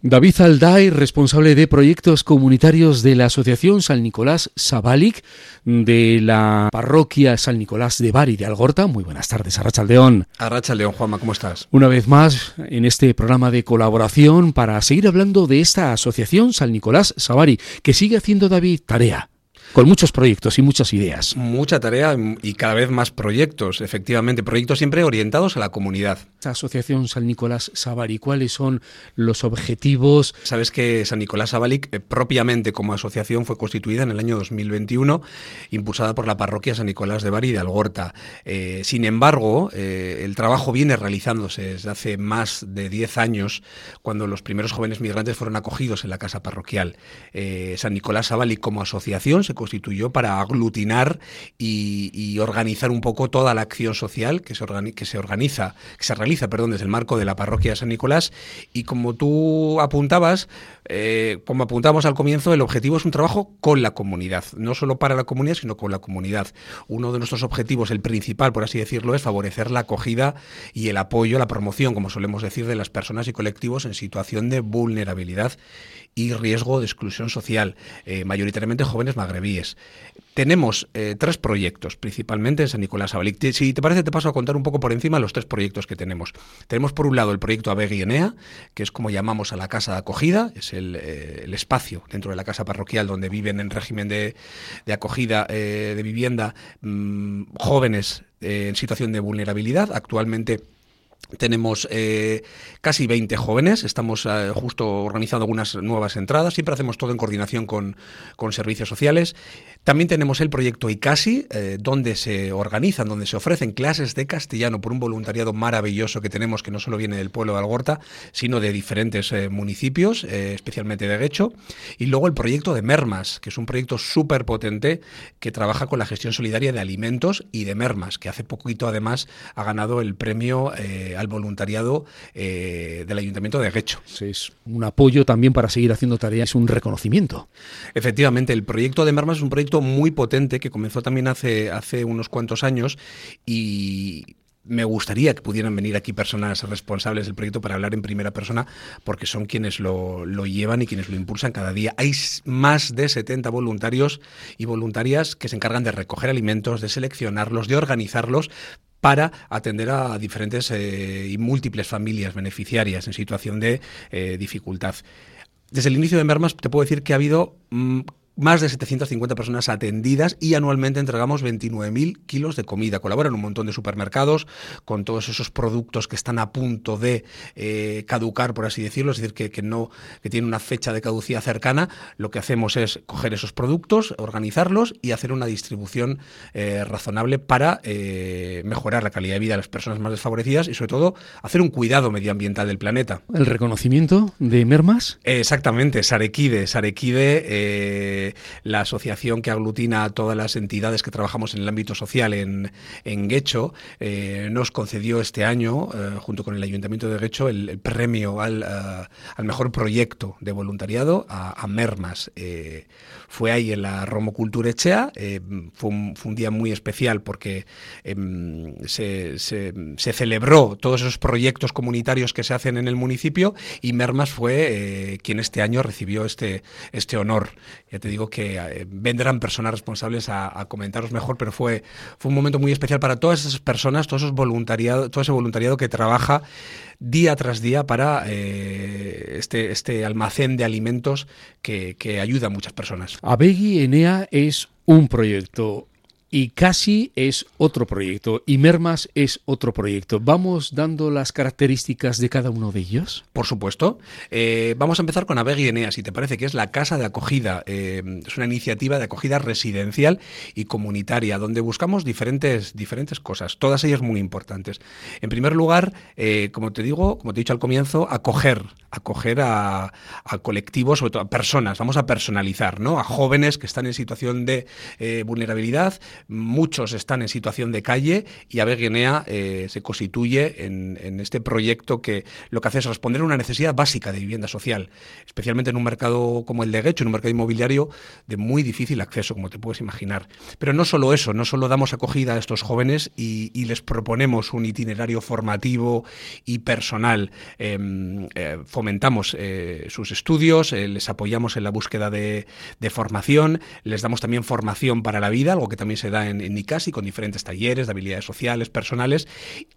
David Alday, responsable de proyectos comunitarios de la Asociación San Nicolás Sabalic de la parroquia San Nicolás de Bari de Algorta. Muy buenas tardes, Arracha León. Arracha León, Juanma, ¿cómo estás? Una vez más en este programa de colaboración para seguir hablando de esta Asociación San Nicolás Sabari, que sigue haciendo David tarea con muchos proyectos y muchas ideas. Mucha tarea y cada vez más proyectos, efectivamente, proyectos siempre orientados a la comunidad. Esta asociación San Nicolás Sabari, ¿cuáles son los objetivos? Sabes que San Nicolás Sabali eh, propiamente como asociación fue constituida en el año 2021, impulsada por la parroquia San Nicolás de Bari de Algorta. Eh, sin embargo, eh, el trabajo viene realizándose desde hace más de 10 años, cuando los primeros jóvenes migrantes fueron acogidos en la casa parroquial. San Nicolás Sabali como asociación se constituyó para aglutinar y, organizar un poco toda la acción social que se, que se organiza, que se realiza, perdón, desde el marco de la parroquia de San Nicolás. Y como tú apuntabas, eh, como apuntamos al comienzo, el objetivo es un trabajo con la comunidad, no solo para la comunidad, sino con la comunidad. Uno de nuestros objetivos, el principal, por así decirlo, es favorecer la acogida y el apoyo, la promoción, como solemos decir, de las personas y colectivos en situación de vulnerabilidad y riesgo de exclusión social, eh, mayoritariamente jóvenes magrebíes. Tenemos eh, tres proyectos, principalmente en San Nicolás Abalic. Si te parece, te paso a contar un poco por encima los tres proyectos que tenemos. Tenemos por un lado el proyecto Abeguienea, que es como llamamos a la casa de acogida, es el, eh, espacio dentro de la casa parroquial donde viven en régimen de, acogida de vivienda mm, jóvenes en situación de vulnerabilidad. Actualmente tenemos eh, casi 20 jóvenes, estamos eh, justo organizando algunas nuevas entradas, siempre hacemos todo en coordinación con, con servicios sociales. También tenemos el proyecto ICASI, eh, donde se organizan, donde se ofrecen clases de castellano por un voluntariado maravilloso que tenemos, que no solo viene del pueblo de Algorta, sino de diferentes municipios, especialmente de Guecho. Y luego el proyecto de Mermas, que es un proyecto súper potente que trabaja con la gestión solidaria de alimentos y de Mermas, que hace poquito además ha ganado el premio al voluntariado eh, del Ayuntamiento de Guecho. es un apoyo también para seguir haciendo tareas, un reconocimiento. Efectivamente, el proyecto de Mermas es un proyecto muy potente que comenzó también hace, hace unos cuantos años y me gustaría que pudieran venir aquí personas responsables del proyecto para hablar en primera persona, porque son quienes lo, lo, llevan y quienes lo impulsan cada día. Hay más de 70 voluntarios y voluntarias que se encargan de recoger alimentos, de seleccionarlos, de organizarlos para atender a diferentes eh, y múltiples familias beneficiarias en situación de eh, dificultad. Desde el inicio de Mermas te puedo decir que ha habido mm, más de 750 personas atendidas y anualmente entregamos 29.000 kilos de comida. Colaboran un montón de supermercados con todos esos productos que están a punto de eh, caducar, por así decirlo, es decir, que, que, no que tienen una fecha de caducidad cercana. Lo que hacemos es coger esos productos, organizarlos y hacer una distribución eh, razonable para eh, mejorar la calidad de vida de las personas más desfavorecidas y sobre todo hacer un cuidado medioambiental del planeta. ¿El reconocimiento de Mermas? exactamente, Sarequide. Sarequide la asociación que aglutina a todas las entidades que trabajamos en el ámbito social en, en Guecho, eh, nos concedió este año, eh, junto con el Ayuntamiento de Guecho, el, premio al, eh, al, mejor proyecto de voluntariado a, Mermas. fue ahí en la Romo Cultura Echea, fue un, día muy especial porque em, se, se, se, celebró todos esos proyectos comunitarios que se hacen en el municipio y Mermas fue quien este año recibió este, este honor. Ya te digo, que eh, vendrán personas responsables a, comentaros mejor, pero fue, fue un momento muy especial para todas esas personas, todo, esos voluntariado, todo ese voluntariado que trabaja día tras día para eh, este, este almacén de alimentos que, que ayuda a muchas personas. Abegui Enea es un proyecto y Casi es otro proyecto y Mermas es otro proyecto. ¿Vamos dando las características de cada uno de ellos? Por supuesto. Eh, vamos a empezar con Abegui Enea, si te parece, que es la casa de acogida. Eh, es una iniciativa de acogida residencial y comunitaria, donde buscamos diferentes, diferentes cosas, todas ellas muy importantes. En primer lugar, eh, como te digo, como te he dicho al comienzo, acoger, acoger a, a, colectivos, sobre todo a personas, vamos a personalizar, ¿no? A jóvenes que están en situación de vulnerabilidad, muchos están en situación de calle y Ave eh, se constituye en, este proyecto que lo que hace es responder a una necesidad básica de vivienda social, especialmente en un mercado como el de Guecho, en un mercado inmobiliario de muy difícil acceso, como te puedes imaginar. Pero no solo eso, no solo damos acogida a estos jóvenes y, les proponemos un itinerario formativo y personal, em, eh, fomentamos eh, sus estudios, les apoyamos en la búsqueda de, de, formación, les damos también formación para la vida, algo que también se da en, en ICASI con diferentes talleres de habilidades sociales, personales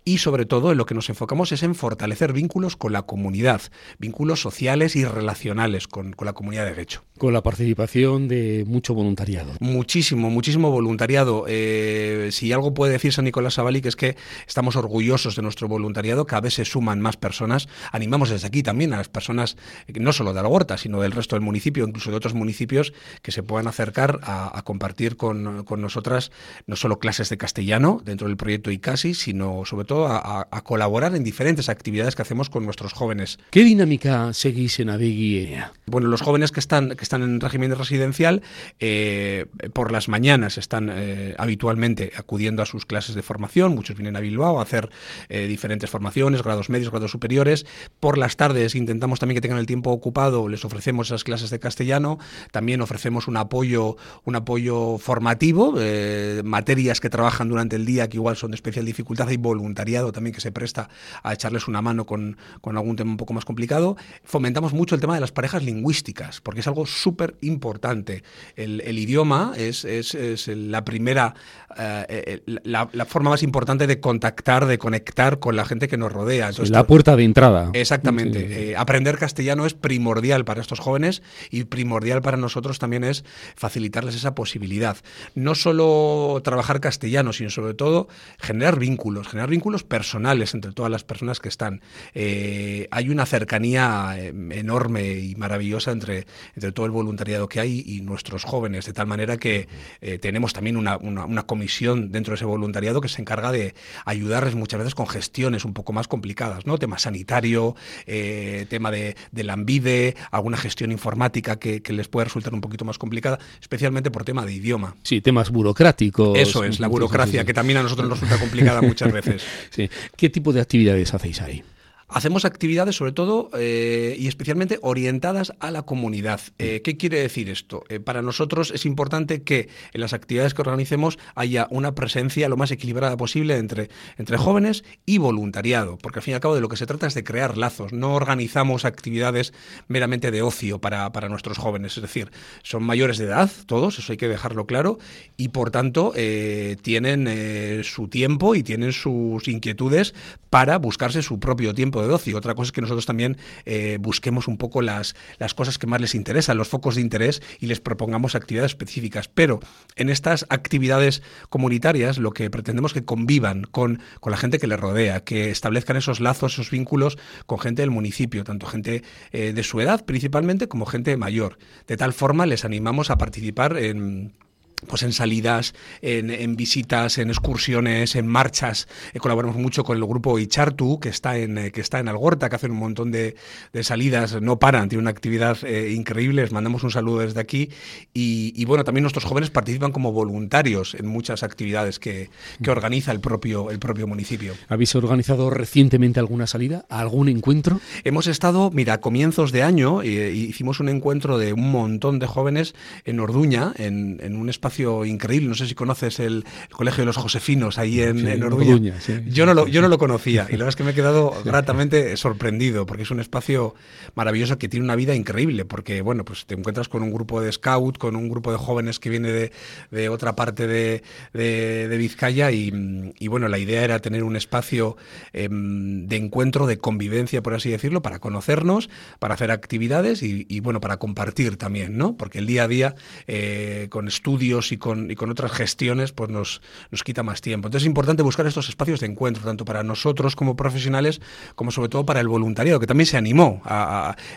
y sobre todo en lo que nos enfocamos es en fortalecer vínculos con la comunidad, vínculos sociales y relacionales con, con la comunidad de Guecho. Con la participación de mucho voluntariado. Muchísimo, muchísimo voluntariado. Eh, si algo puede decir San Nicolás Sabali, que es que estamos orgullosos de nuestro voluntariado, cada vez se suman más personas. Animamos desde aquí también a las personas, no solo de Algorta, sino del resto del municipio, incluso de otros municipios, que se puedan acercar a, a compartir con, con, nosotras no solo clases de castellano dentro del proyecto ICASI, sino sobre todo a, colaborar en diferentes actividades que hacemos con nuestros jóvenes. ¿Qué dinámica seguís en Avegui? Bueno, los jóvenes que están, que están en régimen residencial, eh, por las mañanas están eh, habitualmente acudiendo a sus clases de formación, muchos vienen a Bilbao a hacer eh, diferentes formaciones, grados medios, grados superiores. Por las tardes intentamos también que tengan el tiempo ocupado, les ofrecemos esas clases de castellano, también ofrecemos un apoyo, un apoyo formativo, materias que trabajan durante el día que igual son de especial dificultad y voluntariado también que se presta a echarles una mano con, con algún tema un poco más complicado. Fomentamos mucho el tema de las parejas lingüísticas, porque es algo súper importante. El, el, idioma es, es, es la primera, eh, la, la, forma más importante de contactar, de conectar con la gente que nos rodea. Entonces, la puerta de entrada. Exactamente. Sí, sí. Eh, aprender castellano es primordial para estos jóvenes y primordial para nosotros también es facilitarles esa posibilidad. No solo trabajar castellano, sino sobre todo generar vínculos, generar vínculos personales entre todas las personas que están. Eh, hay una cercanía eh, enorme y maravillosa entre, entre todo el voluntariado que hay y nuestros jóvenes, de tal manera que eh, tenemos también una, una, una, comisión dentro de ese voluntariado que se encarga de ayudarles muchas veces con gestiones un poco más complicadas, ¿no? Tema sanitario, eh, tema de, de la ANVIDE, alguna gestión informática que, que, les puede resultar un poquito más complicada, especialmente por tema de idioma. Sí, temas burocráticos. Eso es, la burocracia, que también a nosotros nos resulta complicada muchas veces. Sí. ¿Qué tipo de actividades hacéis ahí? Hacemos actividades sobre todo eh, y especialmente orientadas a la comunidad. Eh, ¿Qué quiere decir esto? Eh, para nosotros es importante que en las actividades que organicemos haya una presencia lo más equilibrada posible entre, entre jóvenes y voluntariado, porque al fin y al cabo de lo que se trata es de crear lazos. No organizamos actividades meramente de ocio para, para nuestros jóvenes, es decir, son mayores de edad todos, eso hay que dejarlo claro, y por tanto tienen su tiempo y tienen sus inquietudes para buscarse su propio tiempo de ocio. Otra cosa es que nosotros también eh, busquemos un poco las, las cosas que más les interesan, los focos de interés y les propongamos actividades específicas. Pero en estas actividades comunitarias lo que pretendemos es que convivan con, con la gente que les rodea, que establezcan esos lazos, esos vínculos con gente del municipio, tanto gente eh, de su edad principalmente como gente mayor. De tal forma les animamos a participar en pues en salidas, en, en, visitas, en excursiones, en marchas. Eh, colaboramos mucho con el grupo Ichartu, que está en, eh, que está en Algorta, que hacen un montón de, de salidas, no paran, tiene una actividad eh, increíble. Les mandamos un saludo desde aquí. Y, y, bueno, también nuestros jóvenes participan como voluntarios en muchas actividades que, que organiza el propio, el propio municipio. ¿Habéis organizado recientemente alguna salida, algún encuentro? Hemos estado, mira, a comienzos de año eh, hicimos un encuentro de un montón de jóvenes en Orduña, en, en un espacio espacio increíble. No sé si conoces el, el Colegio de los Josefinos ahí en, sí, en Orduña. Orduña sí, yo, no lo, yo no lo conocía y la verdad es que me he quedado gratamente sorprendido porque es un espacio maravilloso que tiene una vida increíble porque, bueno, pues te encuentras con un grupo de scout, con un grupo de jóvenes que viene de, de otra parte de, de, de Vizcaya y, y, bueno, la idea era tener un espacio eh, de encuentro, de convivencia, por así decirlo, para conocernos, para hacer actividades y, y bueno, para compartir también, ¿no? Porque el día a día, eh, con estudios y con, y con otras gestiones, pues nos, nos quita más tiempo. Entonces es importante buscar estos espacios de encuentro, tanto para nosotros como profesionales, como sobre todo para el voluntariado, que también se animó,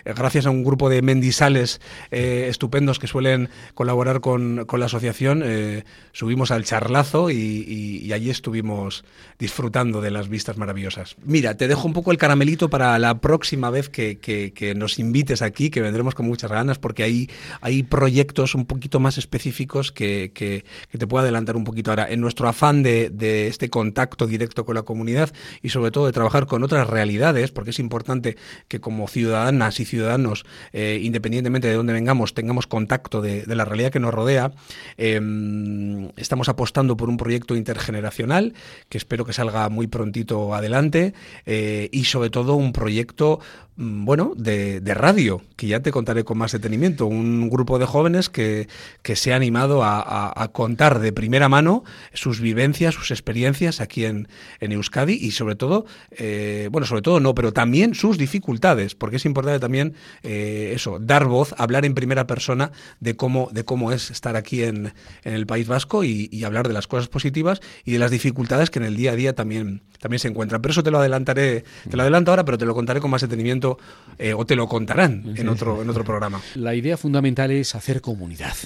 gracias a un grupo de mendisales eh, estupendos que suelen colaborar con, con la asociación, eh, subimos al charlazo y, allí estuvimos disfrutando de las vistas maravillosas. Mira, te dejo un poco el caramelito para la próxima vez que, que, que nos invites aquí, que vendremos con muchas ganas, porque hay, hay proyectos un poquito más específicos que que, te puedo adelantar un poquito ahora. En nuestro afán de, este contacto directo con la comunidad y sobre todo de trabajar con otras realidades, porque es importante que como ciudadanas y ciudadanos, eh, independientemente de dónde vengamos, tengamos contacto de, de la realidad que nos rodea, em, estamos apostando por un proyecto intergeneracional que espero que salga muy prontito adelante eh, y sobre todo un proyecto Mm, bueno, de, radio, que ya te contaré con más detenimiento. Un grupo de jóvenes que, que se ha animado a, contar de primera mano sus vivencias, sus experiencias aquí en, en Euskadi y sobre todo, eh, bueno, sobre todo no, pero también sus dificultades, porque es importante también eh, eso, dar voz, hablar en primera persona de cómo, de cómo es estar aquí en, en el País Vasco y, y, hablar de las cosas positivas y de las dificultades que en el día a día también, también se encuentran. Pero eso te lo adelantaré, te lo adelanto ahora, pero te lo contaré con más detenimiento eh, o te lo contarán en otro, en otro programa. La idea fundamental es hacer comunidad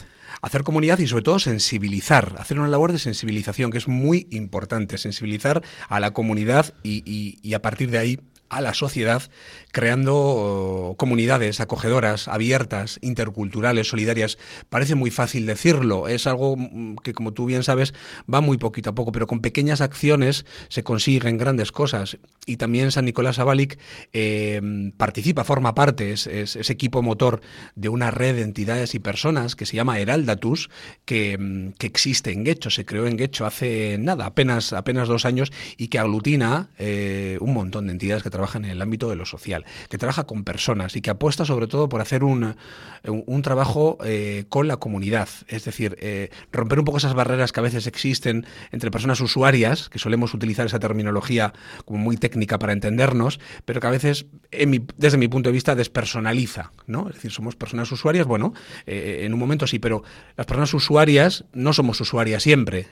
hacer comunidad y sobre todo sensibilizar, hacer una labor de sensibilización que es muy importante, sensibilizar a la comunidad y a partir de ahí a la sociedad creando oh, comunidades acogedoras, abiertas, interculturales, solidarias. Parece muy fácil decirlo, es algo mm, que como tú bien sabes va muy poquito a poco, pero con pequeñas acciones se consiguen grandes cosas. Y también San Nicolás Abalic eh, participa, forma parte, es, es, equipo motor de una red de entidades y personas que se llama Heraldatus, que, mm, que existe en Guecho, se creó en Guecho hace nada, apenas, apenas dos años, y que aglutina eh, un montón de entidades que trabaja en el ámbito de lo social, que trabaja con personas y que apuesta sobre todo por hacer un, un, trabajo eh, con la comunidad. Es decir, eh, romper un poco esas barreras que a veces existen entre personas usuarias, que solemos utilizar esa terminología como muy técnica para entendernos, pero que a veces, desde mi punto de vista, despersonaliza. ¿no? Es decir, somos personas usuarias, bueno, eh, en un momento sí, pero las personas usuarias no somos usuarias siempre.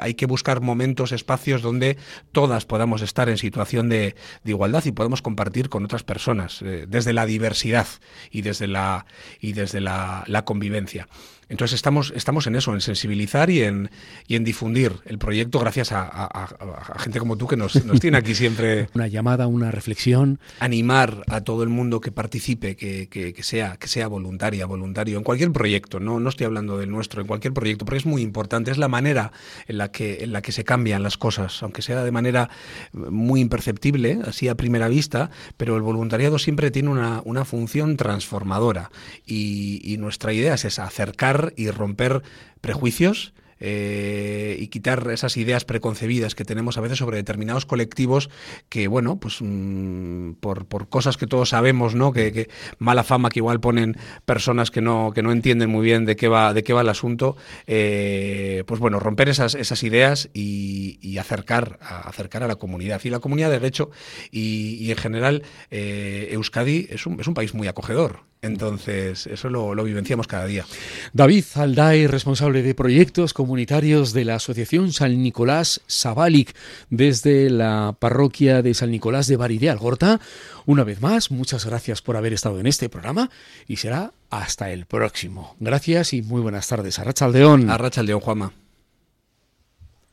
hay que buscar momentos, espacios donde todas podamos estar en situación de igualdad y podemos compartir con otras personas, eh, desde la diversidad y desde la, y desde la, la convivencia. Entonces estamos, estamos en eso, en sensibilizar y en, y en difundir el proyecto gracias a, gente como tú que nos, tiene aquí siempre. Una llamada, una reflexión. Animar a todo el mundo que participe, que, que, sea, que sea voluntaria, voluntario, en cualquier proyecto, no, no estoy hablando del nuestro, en cualquier proyecto, porque es muy importante, es la manera en la que, en la que se cambian las cosas, aunque sea de manera muy imperceptible, así a primera vista, pero el voluntariado siempre tiene una, una función transformadora y, y nuestra idea es esa, acercar y romper prejuicios eh, y quitar esas ideas preconcebidas que tenemos a veces sobre determinados colectivos que, bueno, pues mm, por, por, cosas que todos sabemos, ¿no? Que, mala fama que igual ponen personas que no, que no entienden muy bien de qué va, de qué va el asunto, eh, pues bueno, romper esas, esas ideas y, acercar, a, acercar a la comunidad. Y la comunidad de derecho y, en general eh, Euskadi es un, es un país muy acogedor. Entonces, eso lo, vivenciamos cada día. David Alday, responsable de proyectos comunitarios de la Asociación San Nicolás Sabalic, desde la parroquia de San Nicolás de Bari de Algorta. Una vez más, muchas gracias por haber estado en este programa y será hasta el próximo. Gracias y muy buenas tardes. Arracha Aldeón. Arracha Aldeón, Juama.